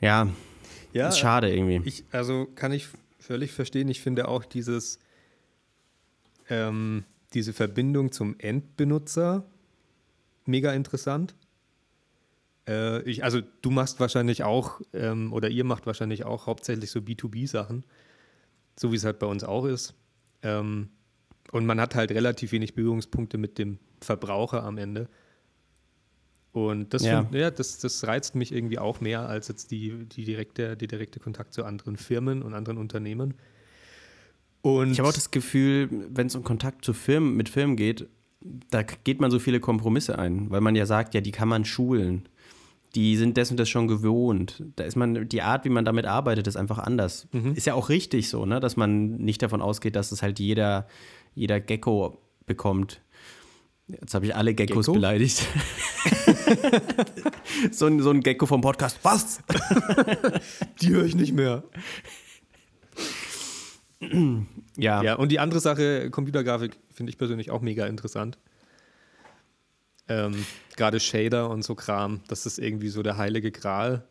Ja, ja ist schade irgendwie. Ich, also kann ich völlig verstehen. Ich finde auch dieses, ähm, diese Verbindung zum Endbenutzer mega interessant. Äh, ich, also du machst wahrscheinlich auch, ähm, oder ihr macht wahrscheinlich auch hauptsächlich so B2B-Sachen, so wie es halt bei uns auch ist. Ähm, und man hat halt relativ wenig Berührungspunkte mit dem Verbraucher am Ende. Und das, ja. Find, ja, das, das reizt mich irgendwie auch mehr als jetzt die, die direkte, die direkte Kontakt zu anderen Firmen und anderen Unternehmen. Und ich habe auch das Gefühl, wenn es um Kontakt zu Firmen, mit Firmen geht, da geht man so viele Kompromisse ein, weil man ja sagt, ja, die kann man schulen. Die sind das und das schon gewohnt. Da ist man, die Art, wie man damit arbeitet, ist einfach anders. Mhm. Ist ja auch richtig so, ne? dass man nicht davon ausgeht, dass es halt jeder, jeder Gecko bekommt. Jetzt habe ich alle Geckos Gecko? beleidigt. so, ein, so ein Gecko vom Podcast. Was? die höre ich nicht mehr. ja. Ja, und die andere Sache, Computergrafik, finde ich persönlich auch mega interessant. Ähm, Gerade Shader und so Kram, das ist irgendwie so der heilige Gral.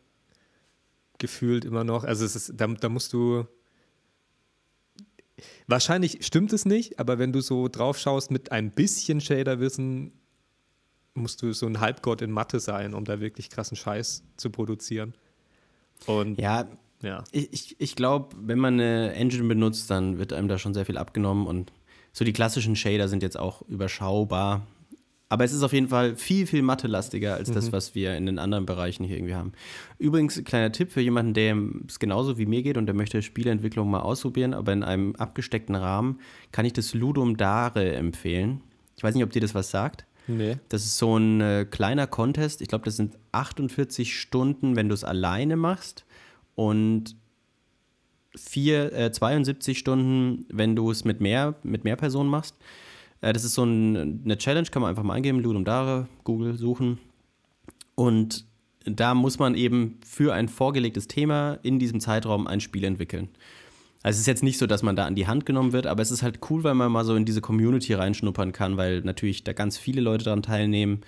gefühlt immer noch. Also es ist, da, da musst du. Wahrscheinlich stimmt es nicht, aber wenn du so drauf schaust mit ein bisschen Shader-Wissen, musst du so ein Halbgott in Mathe sein, um da wirklich krassen Scheiß zu produzieren. Und ja, ja. Ich, ich, ich glaube, wenn man eine Engine benutzt, dann wird einem da schon sehr viel abgenommen und so die klassischen Shader sind jetzt auch überschaubar. Aber es ist auf jeden Fall viel, viel mathelastiger als mhm. das, was wir in den anderen Bereichen hier irgendwie haben. Übrigens, kleiner Tipp für jemanden, der es genauso wie mir geht und der möchte Spieleentwicklung mal ausprobieren, aber in einem abgesteckten Rahmen, kann ich das Ludum Dare empfehlen. Ich weiß nicht, ob dir das was sagt. Nee. Das ist so ein äh, kleiner Contest. Ich glaube, das sind 48 Stunden, wenn du es alleine machst. Und vier, äh, 72 Stunden, wenn du es mit mehr, mit mehr Personen machst. Äh, das ist so ein, eine Challenge, kann man einfach mal eingeben, Ludum Dare, Google suchen. Und da muss man eben für ein vorgelegtes Thema in diesem Zeitraum ein Spiel entwickeln. Also es ist jetzt nicht so, dass man da an die Hand genommen wird, aber es ist halt cool, weil man mal so in diese Community reinschnuppern kann, weil natürlich da ganz viele Leute daran teilnehmen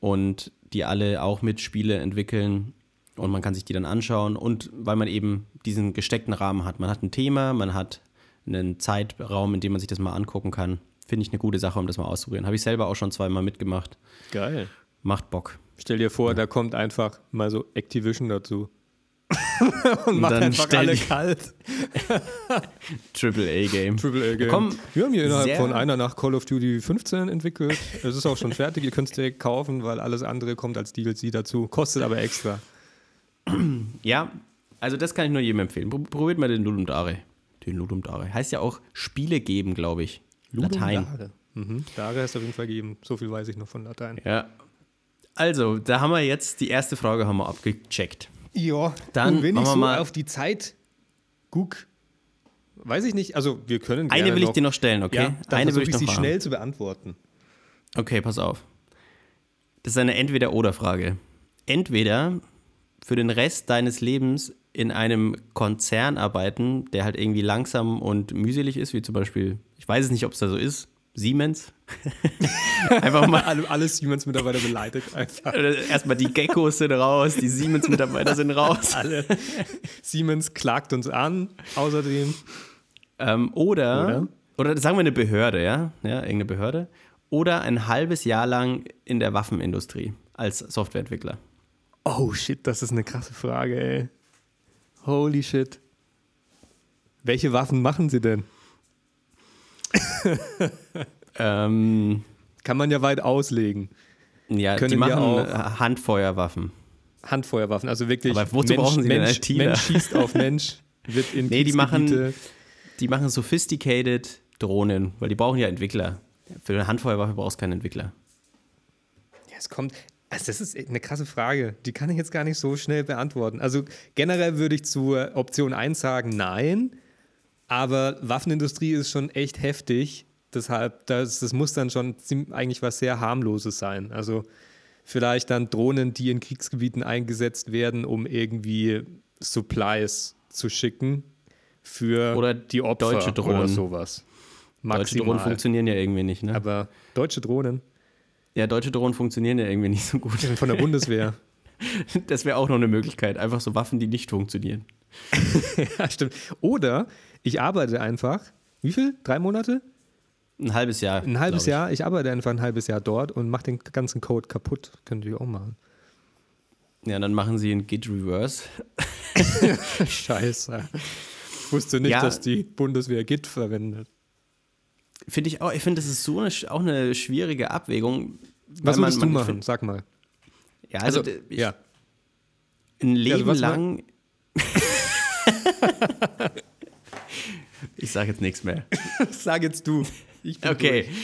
und die alle auch mit Spiele entwickeln und man kann sich die dann anschauen und weil man eben diesen gesteckten Rahmen hat. Man hat ein Thema, man hat einen Zeitraum, in dem man sich das mal angucken kann. Finde ich eine gute Sache, um das mal auszuprobieren. Habe ich selber auch schon zweimal mitgemacht. Geil. Macht Bock. Stell dir vor, ja. da kommt einfach mal so Activision dazu. und macht dann einfach alle kalt. Triple A Game. Triple A Game. Komm, wir haben hier innerhalb von einer Nacht Call of Duty 15 entwickelt. Es ist auch schon fertig. Ihr könnt es direkt kaufen, weil alles andere kommt als DLC dazu. Kostet aber extra. Ja, also das kann ich nur jedem empfehlen. Probiert mal den Ludum Dare. Den Ludum Dare. Heißt ja auch Spiele geben, glaube ich. Ludum Latein. Dare. Mhm. Dare heißt auf jeden Fall geben. So viel weiß ich noch von Latein. Ja. Also, da haben wir jetzt die erste Frage haben wir abgecheckt. Ja, dann und wenn ich so mal auf die Zeit guck, weiß ich nicht, also wir können Eine will ich dir noch stellen, okay? Ja, eine will ich, ich sie schnell zu beantworten. Okay, pass auf. Das ist eine Entweder-Oder-Frage. Entweder für den Rest deines Lebens in einem Konzern arbeiten, der halt irgendwie langsam und mühselig ist, wie zum Beispiel, ich weiß es nicht, ob es da so ist, Siemens. einfach mal. Alle, alle Siemens-Mitarbeiter beleidigt einfach. Erstmal die Geckos sind raus, die Siemens-Mitarbeiter sind raus. Alle. Siemens klagt uns an, außerdem. Ähm, oder, oder, oder sagen wir eine Behörde, ja? Ja, irgendeine Behörde. Oder ein halbes Jahr lang in der Waffenindustrie als Softwareentwickler. Oh shit, das ist eine krasse Frage, ey. Holy shit. Welche Waffen machen sie denn? ähm, Kann man ja weit auslegen. Ja, Können die machen Handfeuerwaffen. Handfeuerwaffen, also wirklich. Aber wozu Mensch, brauchen sie Mensch, denn Mensch schießt auf Mensch, wird in Nee, die machen, die machen sophisticated Drohnen, weil die brauchen ja Entwickler. Für eine Handfeuerwaffe brauchst du keinen Entwickler. Ja, es kommt, also das ist eine krasse Frage. Die kann ich jetzt gar nicht so schnell beantworten. Also generell würde ich zu Option 1 sagen, nein. Aber Waffenindustrie ist schon echt heftig. Deshalb, das, das muss dann schon eigentlich was sehr harmloses sein. Also vielleicht dann Drohnen, die in Kriegsgebieten eingesetzt werden, um irgendwie Supplies zu schicken für oder die Opfer deutsche Drohnen. oder sowas. Maximal. Deutsche Drohnen funktionieren ja irgendwie nicht, ne? Aber deutsche Drohnen. Ja, deutsche Drohnen funktionieren ja irgendwie nicht so gut. Von der Bundeswehr. Das wäre auch noch eine Möglichkeit. Einfach so Waffen, die nicht funktionieren. ja, stimmt. Oder ich arbeite einfach, wie viel? Drei Monate? Ein halbes Jahr. Ein halbes Jahr. Ich arbeite einfach ein halbes Jahr dort und mache den ganzen Code kaputt. Könnte ich auch machen. Ja, dann machen sie einen Git Reverse. Scheiße. Ich wusste nicht, ja. dass die Bundeswehr Git verwendet. Finde ich auch, ich finde, das ist so eine, auch eine schwierige Abwägung. Was würdest man, du machen? Find, Sag mal. Ja, also, also ich, ja. ein Leben also, lang. ich sage jetzt nichts mehr. Sag jetzt du. okay. Durch.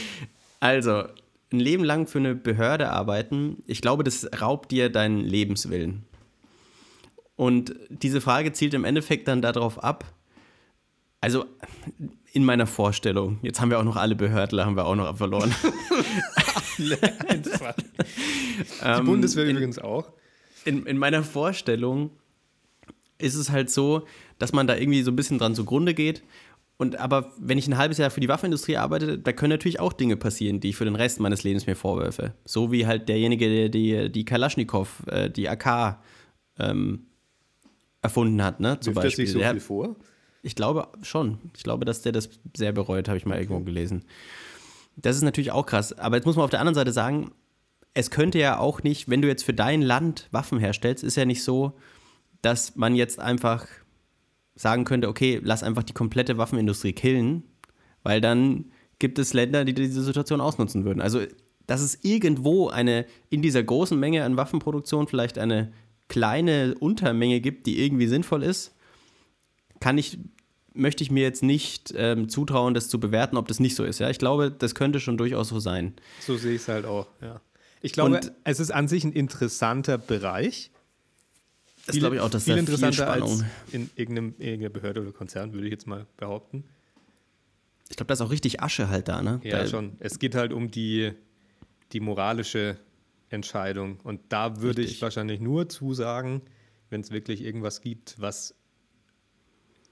Also, ein Leben lang für eine Behörde arbeiten, ich glaube, das raubt dir deinen Lebenswillen. Und diese Frage zielt im Endeffekt dann darauf ab, also in meiner Vorstellung, jetzt haben wir auch noch alle Behördler, haben wir auch noch verloren. einfach. Die ähm, Bundeswehr in, übrigens auch. In, in meiner Vorstellung ist es halt so, dass man da irgendwie so ein bisschen dran zugrunde geht. Und aber wenn ich ein halbes Jahr für die Waffenindustrie arbeite, da können natürlich auch Dinge passieren, die ich für den Rest meines Lebens mir vorwerfe. So wie halt derjenige, der die, die Kalaschnikow, äh, die AK ähm, erfunden hat, ne? Zum Wirft er sich Beispiel. so Der- viel vor? Ich glaube schon. Ich glaube, dass der das sehr bereut, habe ich mal irgendwo gelesen. Das ist natürlich auch krass. Aber jetzt muss man auf der anderen Seite sagen, es könnte ja auch nicht, wenn du jetzt für dein Land Waffen herstellst, ist ja nicht so, dass man jetzt einfach sagen könnte, okay, lass einfach die komplette Waffenindustrie killen, weil dann gibt es Länder, die diese Situation ausnutzen würden. Also, dass es irgendwo eine, in dieser großen Menge an Waffenproduktion vielleicht eine kleine Untermenge gibt, die irgendwie sinnvoll ist, kann ich, möchte ich mir jetzt nicht ähm, zutrauen, das zu bewerten, ob das nicht so ist. Ja, ich glaube, das könnte schon durchaus so sein. So sehe ich es halt auch, ja. Ich glaube, Und- es ist an sich ein interessanter Bereich. Das glaube ich auch, dass viel da viel interessanter Spannung. als in irgendeiner Behörde oder Konzern, würde ich jetzt mal behaupten. Ich glaube, da ist auch richtig Asche halt da, ne? Ja, da, schon. Es geht halt um die, die moralische Entscheidung. Und da würde ich Richtig. wahrscheinlich nur zusagen, wenn es wirklich irgendwas gibt, was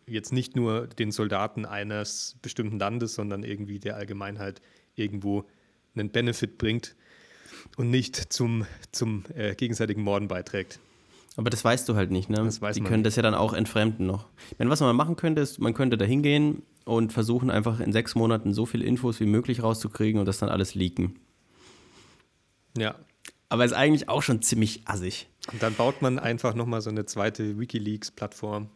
jetzt nicht nur den Soldaten eines bestimmten Landes, sondern irgendwie der Allgemeinheit irgendwo einen Benefit bringt und nicht zum, zum äh, gegenseitigen Morden beiträgt. Aber das weißt du halt nicht, ne? Das weiß Die man können nicht. das ja dann auch entfremden noch. Ich meine, was man machen könnte, ist, man könnte da hingehen und versuchen einfach in sechs Monaten so viele Infos wie möglich rauszukriegen und das dann alles leaken. Ja. Aber ist eigentlich auch schon ziemlich assig. Und dann baut man einfach nochmal so eine zweite Wikileaks-Plattform.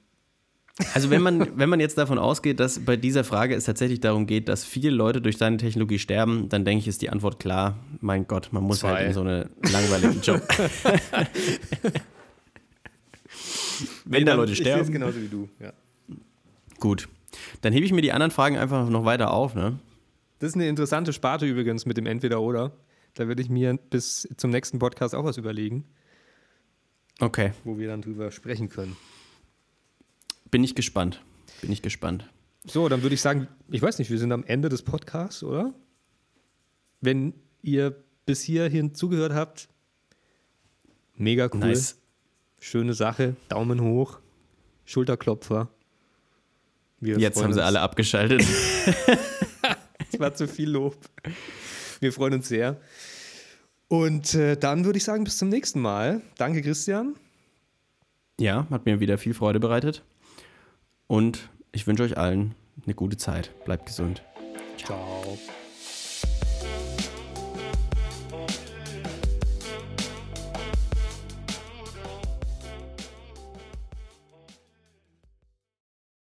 Also wenn man, wenn man jetzt davon ausgeht, dass bei dieser Frage es tatsächlich darum geht, dass viele Leute durch deine Technologie sterben, dann denke ich, ist die Antwort klar. Mein Gott, man muss Zwei. halt in so einen langweiligen Job. wenn da Leute Ich sehe es sterben. genauso wie du, ja. Gut. Dann hebe ich mir die anderen Fragen einfach noch weiter auf, ne? Das ist eine interessante Sparte übrigens mit dem Entweder-Oder. Da würde ich mir bis zum nächsten Podcast auch was überlegen, Okay. wo wir dann drüber sprechen können. Bin ich gespannt. Bin ich gespannt. So, dann würde ich sagen, ich weiß nicht, wir sind am Ende des Podcasts, oder? Wenn ihr bis hierhin zugehört habt, mega cool. Nice. Schöne Sache. Daumen hoch. Schulterklopfer. Wir Jetzt haben sie uns. alle abgeschaltet. Es war zu viel Lob. Wir freuen uns sehr. Und äh, dann würde ich sagen, bis zum nächsten Mal. Danke, Christian. ja, hat mir wieder viel Freude bereitet. Und ich wünsche euch allen eine gute Zeit. Bleibt gesund. Ciao.